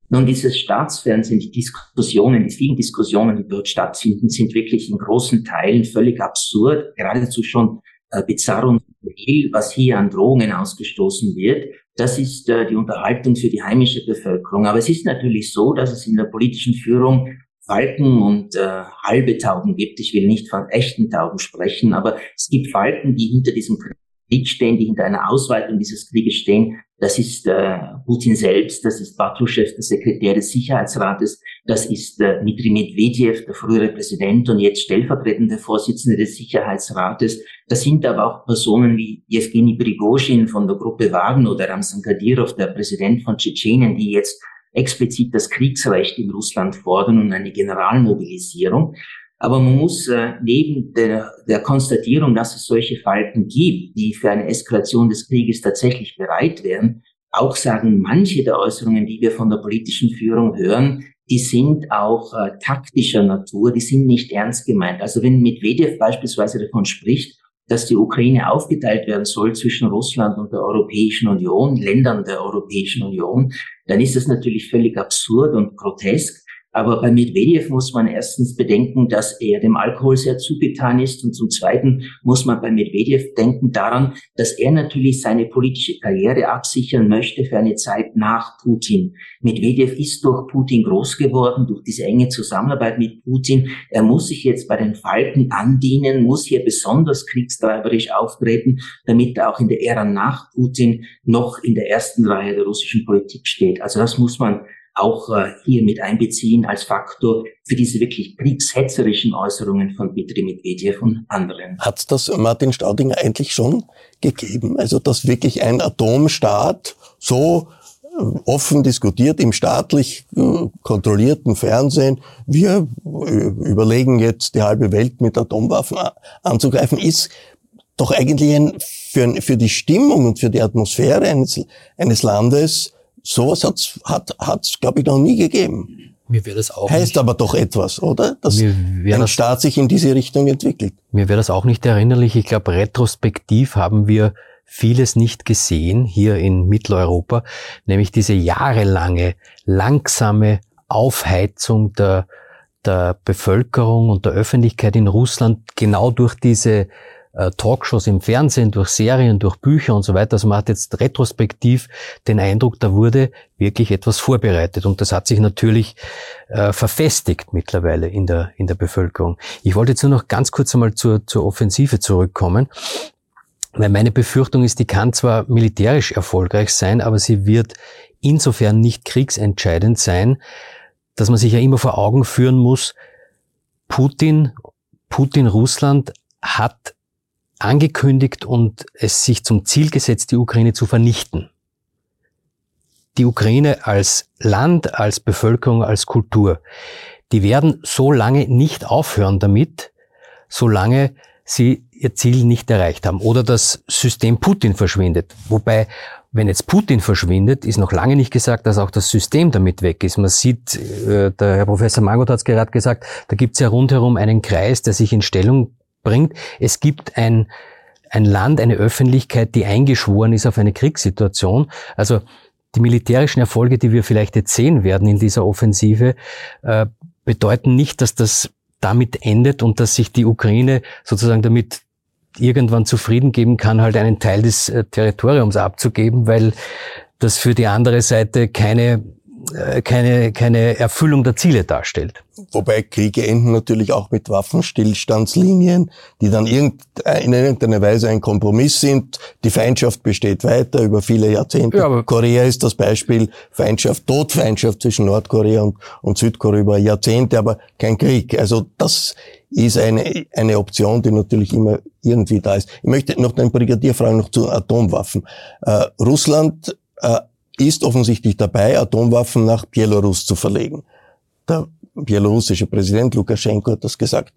Nun, dieses Staatsfernsehen, die Diskussionen, die vielen Diskussionen, die dort stattfinden, sind wirklich in großen Teilen völlig absurd, geradezu schon äh, bizarr und real, was hier an Drohungen ausgestoßen wird. Das ist äh, die Unterhaltung für die heimische Bevölkerung. Aber es ist natürlich so, dass es in der politischen Führung Falken und äh, halbe Tauben gibt. Ich will nicht von echten Tauben sprechen, aber es gibt Falken, die hinter diesem Krieg stehen, die hinter einer Ausweitung dieses Krieges stehen. Das ist äh, Putin selbst, das ist Patruschew, der Sekretär des Sicherheitsrates, das ist äh, Dmitri Medvedev, der frühere Präsident und jetzt stellvertretende Vorsitzende des Sicherheitsrates. Das sind aber auch Personen wie Evgeny Prigozhin von der Gruppe Wagner oder Ramzan Kadyrov, der Präsident von Tschetschenien, die jetzt explizit das Kriegsrecht in Russland fordern und eine Generalmobilisierung. Aber man muss äh, neben der, der Konstatierung, dass es solche Falten gibt, die für eine Eskalation des Krieges tatsächlich bereit wären, auch sagen, manche der Äußerungen, die wir von der politischen Führung hören, die sind auch äh, taktischer Natur, die sind nicht ernst gemeint. Also wenn Medvedev beispielsweise davon spricht, dass die Ukraine aufgeteilt werden soll zwischen Russland und der Europäischen Union, Ländern der Europäischen Union, dann ist das natürlich völlig absurd und grotesk. Aber bei Medvedev muss man erstens bedenken, dass er dem Alkohol sehr zugetan ist. Und zum Zweiten muss man bei Medvedev denken daran, dass er natürlich seine politische Karriere absichern möchte für eine Zeit nach Putin. Medvedev ist durch Putin groß geworden, durch diese enge Zusammenarbeit mit Putin. Er muss sich jetzt bei den Falken andienen, muss hier besonders kriegstreiberisch auftreten, damit er auch in der Ära nach Putin noch in der ersten Reihe der russischen Politik steht. Also das muss man auch äh, hier mit einbeziehen als Faktor für diese wirklich kriegshetzerischen Äußerungen von Dmitri Medvedev und anderen. Hat das Martin Staudinger eigentlich schon gegeben? Also dass wirklich ein Atomstaat so äh, offen diskutiert im staatlich äh, kontrollierten Fernsehen, wir äh, überlegen jetzt die halbe Welt mit Atomwaffen anzugreifen, ist doch eigentlich ein, für, für die Stimmung und für die Atmosphäre eines, eines Landes Sowas hat's, hat hat's, glaube ich, noch nie gegeben. Mir wäre das auch Heißt nicht, aber doch etwas, oder? Dass ein das, Staat sich in diese Richtung entwickelt. Mir wäre das auch nicht erinnerlich. Ich glaube, retrospektiv haben wir vieles nicht gesehen hier in Mitteleuropa, nämlich diese jahrelange, langsame Aufheizung der, der Bevölkerung und der Öffentlichkeit in Russland genau durch diese Talkshows im Fernsehen, durch Serien, durch Bücher und so weiter. Also man hat jetzt retrospektiv den Eindruck, da wurde wirklich etwas vorbereitet und das hat sich natürlich äh, verfestigt mittlerweile in der, in der Bevölkerung. Ich wollte jetzt nur noch ganz kurz einmal zur, zur Offensive zurückkommen. Weil meine Befürchtung ist, die kann zwar militärisch erfolgreich sein, aber sie wird insofern nicht kriegsentscheidend sein, dass man sich ja immer vor Augen führen muss, Putin, Putin Russland hat angekündigt und es sich zum Ziel gesetzt, die Ukraine zu vernichten. Die Ukraine als Land, als Bevölkerung, als Kultur, die werden so lange nicht aufhören damit, solange sie ihr Ziel nicht erreicht haben oder das System Putin verschwindet. Wobei, wenn jetzt Putin verschwindet, ist noch lange nicht gesagt, dass auch das System damit weg ist. Man sieht, äh, der Herr Professor Mangot hat es gerade gesagt, da gibt es ja rundherum einen Kreis, der sich in Stellung bringt. Es gibt ein, ein Land, eine Öffentlichkeit, die eingeschworen ist auf eine Kriegssituation. Also die militärischen Erfolge, die wir vielleicht jetzt sehen werden in dieser Offensive, äh, bedeuten nicht, dass das damit endet und dass sich die Ukraine sozusagen damit irgendwann zufrieden geben kann, halt einen Teil des äh, Territoriums abzugeben, weil das für die andere Seite keine keine, keine Erfüllung der Ziele darstellt. Wobei Kriege enden natürlich auch mit Waffenstillstandslinien, die dann in irgendeiner Weise ein Kompromiss sind. Die Feindschaft besteht weiter über viele Jahrzehnte. Ja, Korea ist das Beispiel Feindschaft, Todfeindschaft zwischen Nordkorea und, und Südkorea über Jahrzehnte, aber kein Krieg. Also das ist eine, eine Option, die natürlich immer irgendwie da ist. Ich möchte noch den Brigadier fragen, noch zu Atomwaffen. Äh, Russland äh, ist offensichtlich dabei, Atomwaffen nach Belarus zu verlegen. Der belarussische Präsident Lukaschenko hat das gesagt.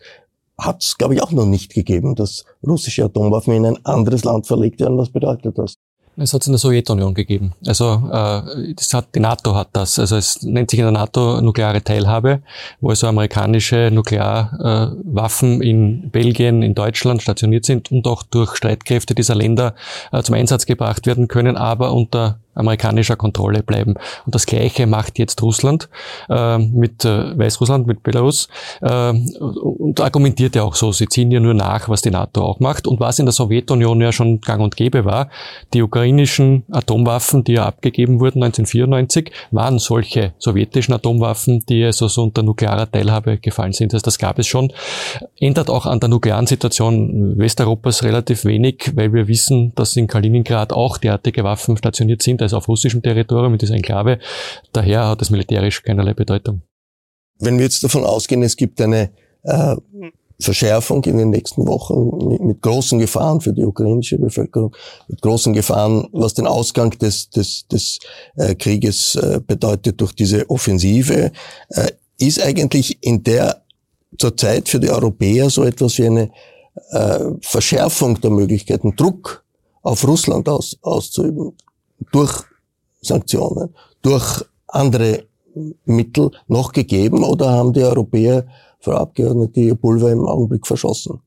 Hat es, glaube ich, auch noch nicht gegeben, dass russische Atomwaffen in ein anderes Land verlegt werden. Was bedeutet das? Es hat es in der Sowjetunion gegeben. Also äh, das hat, die NATO hat das. Also es nennt sich in der NATO nukleare Teilhabe, wo also amerikanische Nuklearwaffen äh, in Belgien, in Deutschland stationiert sind und auch durch Streitkräfte dieser Länder äh, zum Einsatz gebracht werden können, aber unter amerikanischer Kontrolle bleiben. Und das Gleiche macht jetzt Russland äh, mit äh, Weißrussland, mit Belarus äh, und argumentiert ja auch so, sie ziehen ja nur nach, was die NATO auch macht und was in der Sowjetunion ja schon gang und gäbe war. Die ukrainischen Atomwaffen, die ja abgegeben wurden 1994, waren solche sowjetischen Atomwaffen, die also so unter nuklearer Teilhabe gefallen sind. Also das gab es schon. Ändert auch an der nuklearen Situation Westeuropas relativ wenig, weil wir wissen, dass in Kaliningrad auch derartige Waffen stationiert sind also auf russischem Territorium, in dieser Enklave. Daher hat es militärisch keinerlei Bedeutung. Wenn wir jetzt davon ausgehen, es gibt eine äh, Verschärfung in den nächsten Wochen mit, mit, großen Gefahren für die ukrainische Bevölkerung, mit großen Gefahren, was den Ausgang des, des, des äh, Krieges äh, bedeutet durch diese Offensive, äh, ist eigentlich in der zurzeit für die Europäer so etwas wie eine äh, Verschärfung der Möglichkeiten, Druck auf Russland aus, auszuüben durch Sanktionen, durch andere Mittel noch gegeben oder haben die Europäer, Frau Abgeordnete, ihr Pulver im Augenblick verschossen?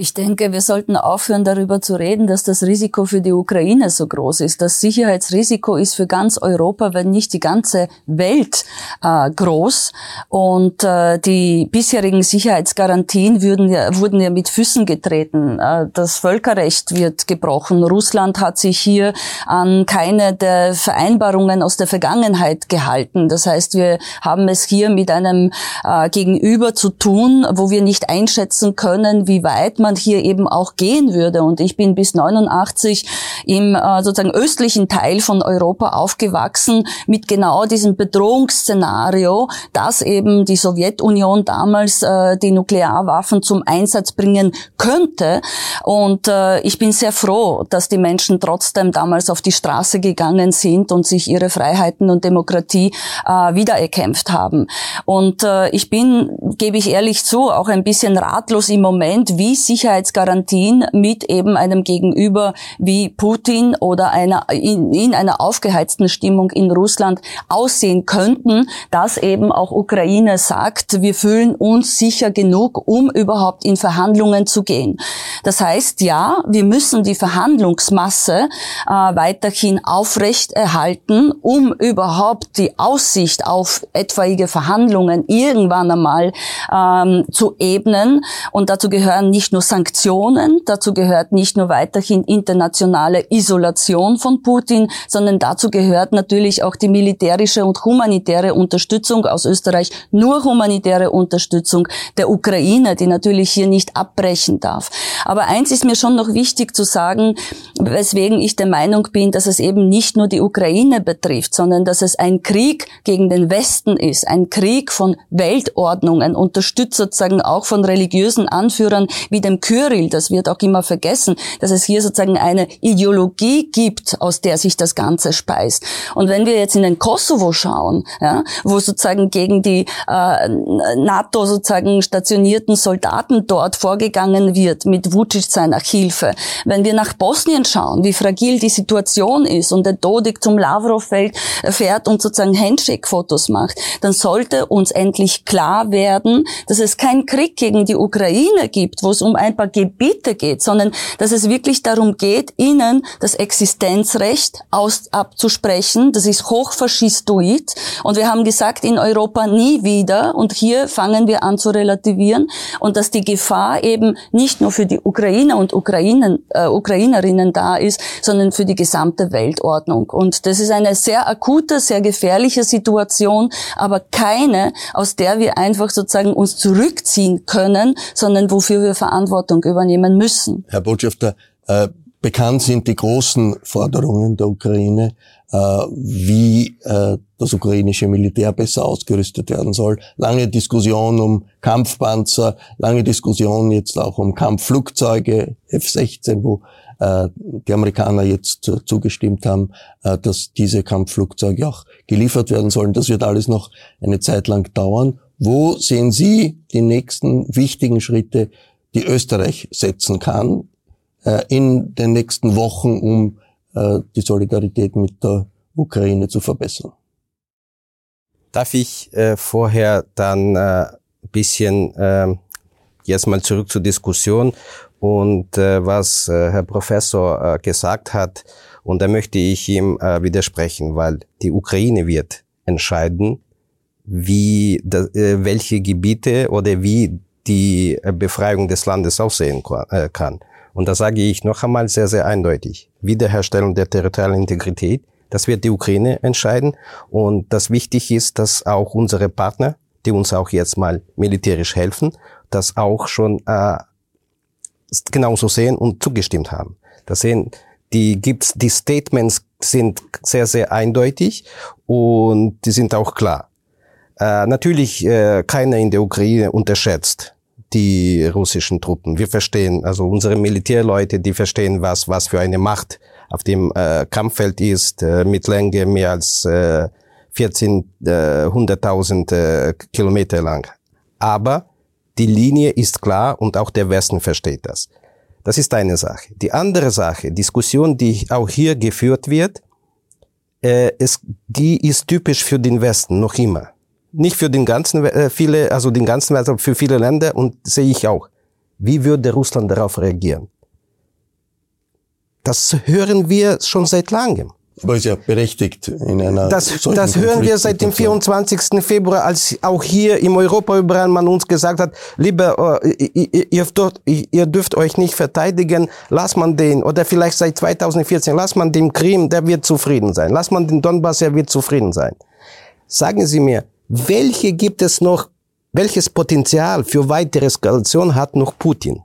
Ich denke, wir sollten aufhören, darüber zu reden, dass das Risiko für die Ukraine so groß ist. Das Sicherheitsrisiko ist für ganz Europa, wenn nicht die ganze Welt äh, groß. Und äh, die bisherigen Sicherheitsgarantien würden ja, wurden ja mit Füßen getreten. Äh, das Völkerrecht wird gebrochen. Russland hat sich hier an keine der Vereinbarungen aus der Vergangenheit gehalten. Das heißt, wir haben es hier mit einem äh, Gegenüber zu tun, wo wir nicht einschätzen können, wie weit man hier eben auch gehen würde. Und ich bin bis 89 im äh, sozusagen östlichen Teil von Europa aufgewachsen mit genau diesem Bedrohungsszenario, dass eben die Sowjetunion damals äh, die Nuklearwaffen zum Einsatz bringen könnte. Und äh, ich bin sehr froh, dass die Menschen trotzdem damals auf die Straße gegangen sind und sich ihre Freiheiten und Demokratie äh, wiedererkämpft haben. Und äh, ich bin, gebe ich ehrlich zu, auch ein bisschen ratlos im Moment, wie Sicherheitsgarantien mit eben einem Gegenüber wie Putin oder einer, in, in einer aufgeheizten Stimmung in Russland aussehen könnten, dass eben auch Ukraine sagt, wir fühlen uns sicher genug, um überhaupt in Verhandlungen zu gehen. Das heißt, ja, wir müssen die Verhandlungsmasse äh, weiterhin aufrecht erhalten, um überhaupt die Aussicht auf etwaige Verhandlungen irgendwann einmal ähm, zu ebnen. Und dazu gehören nicht nur Sanktionen, dazu gehört nicht nur weiterhin internationale Isolation von Putin, sondern dazu gehört natürlich auch die militärische und humanitäre Unterstützung aus Österreich, nur humanitäre Unterstützung der Ukraine, die natürlich hier nicht abbrechen darf. Aber eins ist mir schon noch wichtig zu sagen, weswegen ich der Meinung bin, dass es eben nicht nur die Ukraine betrifft, sondern dass es ein Krieg gegen den Westen ist, ein Krieg von Weltordnungen, unterstützt sozusagen auch von religiösen Anführern wie dem Kyrill, das wird auch immer vergessen, dass es hier sozusagen eine Ideologie gibt, aus der sich das Ganze speist. Und wenn wir jetzt in den Kosovo schauen, ja, wo sozusagen gegen die äh, NATO sozusagen stationierten Soldaten dort vorgegangen wird mit Vucic seiner Hilfe, wenn wir nach Bosnien schauen, wie fragil die Situation ist und der Dodik zum Lavrov fährt und sozusagen Handshake-Fotos macht, dann sollte uns endlich klar werden, dass es keinen Krieg gegen die Ukraine gibt, wo es um ein paar Gebiete geht, sondern dass es wirklich darum geht, ihnen das Existenzrecht aus, abzusprechen. Das ist hochfaschistoid. Und wir haben gesagt, in Europa nie wieder. Und hier fangen wir an zu relativieren. Und dass die Gefahr eben nicht nur für die Ukrainer und Ukrainen, äh, Ukrainerinnen da ist, sondern für die gesamte Weltordnung. Und das ist eine sehr akute, sehr gefährliche Situation, aber keine, aus der wir einfach sozusagen uns zurückziehen können, sondern wofür wir Verantwortung übernehmen müssen. Herr Botschafter, äh, bekannt sind die großen Forderungen der Ukraine, äh, wie äh, das ukrainische Militär besser ausgerüstet werden soll. Lange Diskussion um Kampfpanzer, lange Diskussion jetzt auch um Kampfflugzeuge F-16, wo äh, die Amerikaner jetzt zugestimmt haben, äh, dass diese Kampfflugzeuge auch geliefert werden sollen. Das wird alles noch eine Zeit lang dauern. Wo sehen Sie die nächsten wichtigen Schritte, die Österreich setzen kann äh, in den nächsten Wochen, um äh, die Solidarität mit der Ukraine zu verbessern. Darf ich äh, vorher dann äh, bisschen äh, jetzt mal zurück zur Diskussion und äh, was äh, Herr Professor gesagt hat und da möchte ich ihm widersprechen, weil die Ukraine wird entscheiden, wie welche Gebiete oder wie die äh, Befreiung des Landes aussehen äh, kann. Und da sage ich noch einmal sehr, sehr eindeutig. Wiederherstellung der territorialen Integrität, das wird die Ukraine entscheiden. Und das wichtig ist, dass auch unsere Partner, die uns auch jetzt mal militärisch helfen, das auch schon äh, genauso sehen und zugestimmt haben. Das sehen, die gibt's, die Statements sind sehr, sehr eindeutig und die sind auch klar. Äh, natürlich, äh, keiner in der Ukraine unterschätzt die russischen Truppen. Wir verstehen, also unsere Militärleute, die verstehen, was, was für eine Macht auf dem äh, Kampffeld ist, äh, mit Länge mehr als äh, 1400.000 äh, äh, Kilometer lang. Aber die Linie ist klar und auch der Westen versteht das. Das ist eine Sache. Die andere Sache, Diskussion, die auch hier geführt wird, äh, es, die ist typisch für den Westen noch immer. Nicht für den ganzen, äh, viele, also den ganzen Westen, aber für viele Länder und sehe ich auch. Wie würde Russland darauf reagieren? Das hören wir schon seit langem. Aber ist ja berechtigt in einer. Das, das hören wir seit dem 24. Februar, als auch hier im Europa überall man uns gesagt hat, lieber, äh, ihr, ihr, dürft, ihr dürft euch nicht verteidigen, lass man den, oder vielleicht seit 2014, lass man den Krim, der wird zufrieden sein. Lass man den Donbass, er wird zufrieden sein. Sagen Sie mir, welche gibt es noch, welches Potenzial für weitere Eskalation hat noch Putin?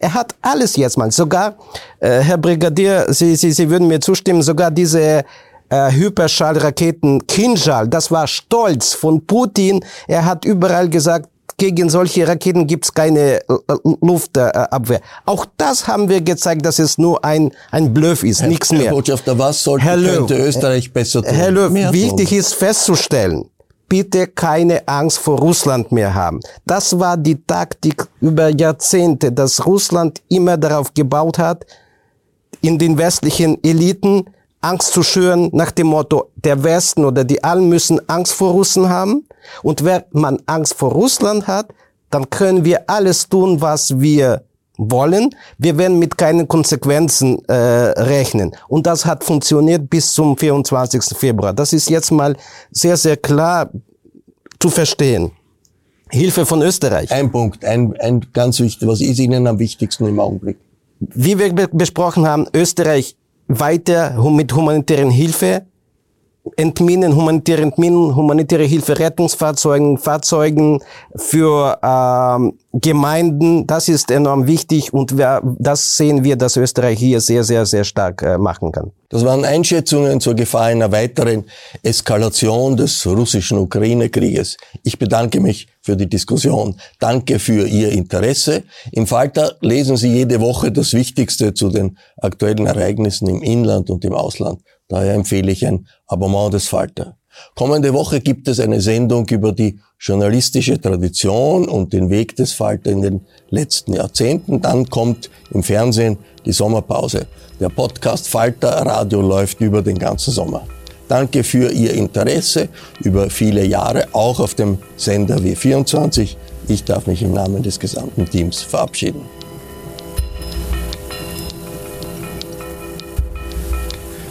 Er hat alles jetzt mal, sogar, äh, Herr Brigadier, Sie, Sie, Sie würden mir zustimmen, sogar diese äh, Hyperschallraketen Kinjal, das war Stolz von Putin. Er hat überall gesagt, gegen solche Raketen gibt's keine äh, Luftabwehr. Auch das haben wir gezeigt, dass es nur ein, ein Bluff ist, nichts mehr. Herr Botschafter, was sollte, Herr Löw, könnte Österreich besser tun? Herr Löw, wichtig ist festzustellen, bitte keine Angst vor Russland mehr haben. Das war die Taktik über Jahrzehnte, dass Russland immer darauf gebaut hat, in den westlichen Eliten Angst zu schüren nach dem Motto, der Westen oder die allen müssen Angst vor Russen haben. Und wenn man Angst vor Russland hat, dann können wir alles tun, was wir wollen. Wir werden mit keinen Konsequenzen äh, rechnen. Und das hat funktioniert bis zum 24. Februar. Das ist jetzt mal sehr, sehr klar zu verstehen. Hilfe von Österreich. Ein Punkt, ein, ein ganz wichtig. Was ist Ihnen am wichtigsten im Augenblick? Wie wir besprochen haben, Österreich weiter mit humanitären Hilfe Entminen, humanitäre Entminen, humanitäre Hilfe, Rettungsfahrzeugen, Fahrzeugen für ähm, Gemeinden. Das ist enorm wichtig und wir, das sehen wir, dass Österreich hier sehr, sehr, sehr stark äh, machen kann. Das waren Einschätzungen zur Gefahr einer weiteren Eskalation des russischen Ukraine-Krieges. Ich bedanke mich für die Diskussion. Danke für Ihr Interesse. Im Falter lesen Sie jede Woche das Wichtigste zu den aktuellen Ereignissen im Inland und im Ausland. Daher empfehle ich ein Abonnement des Falter. Kommende Woche gibt es eine Sendung über die journalistische Tradition und den Weg des Falter in den letzten Jahrzehnten. Dann kommt im Fernsehen die Sommerpause. Der Podcast Falter Radio läuft über den ganzen Sommer. Danke für Ihr Interesse über viele Jahre, auch auf dem Sender W24. Ich darf mich im Namen des gesamten Teams verabschieden.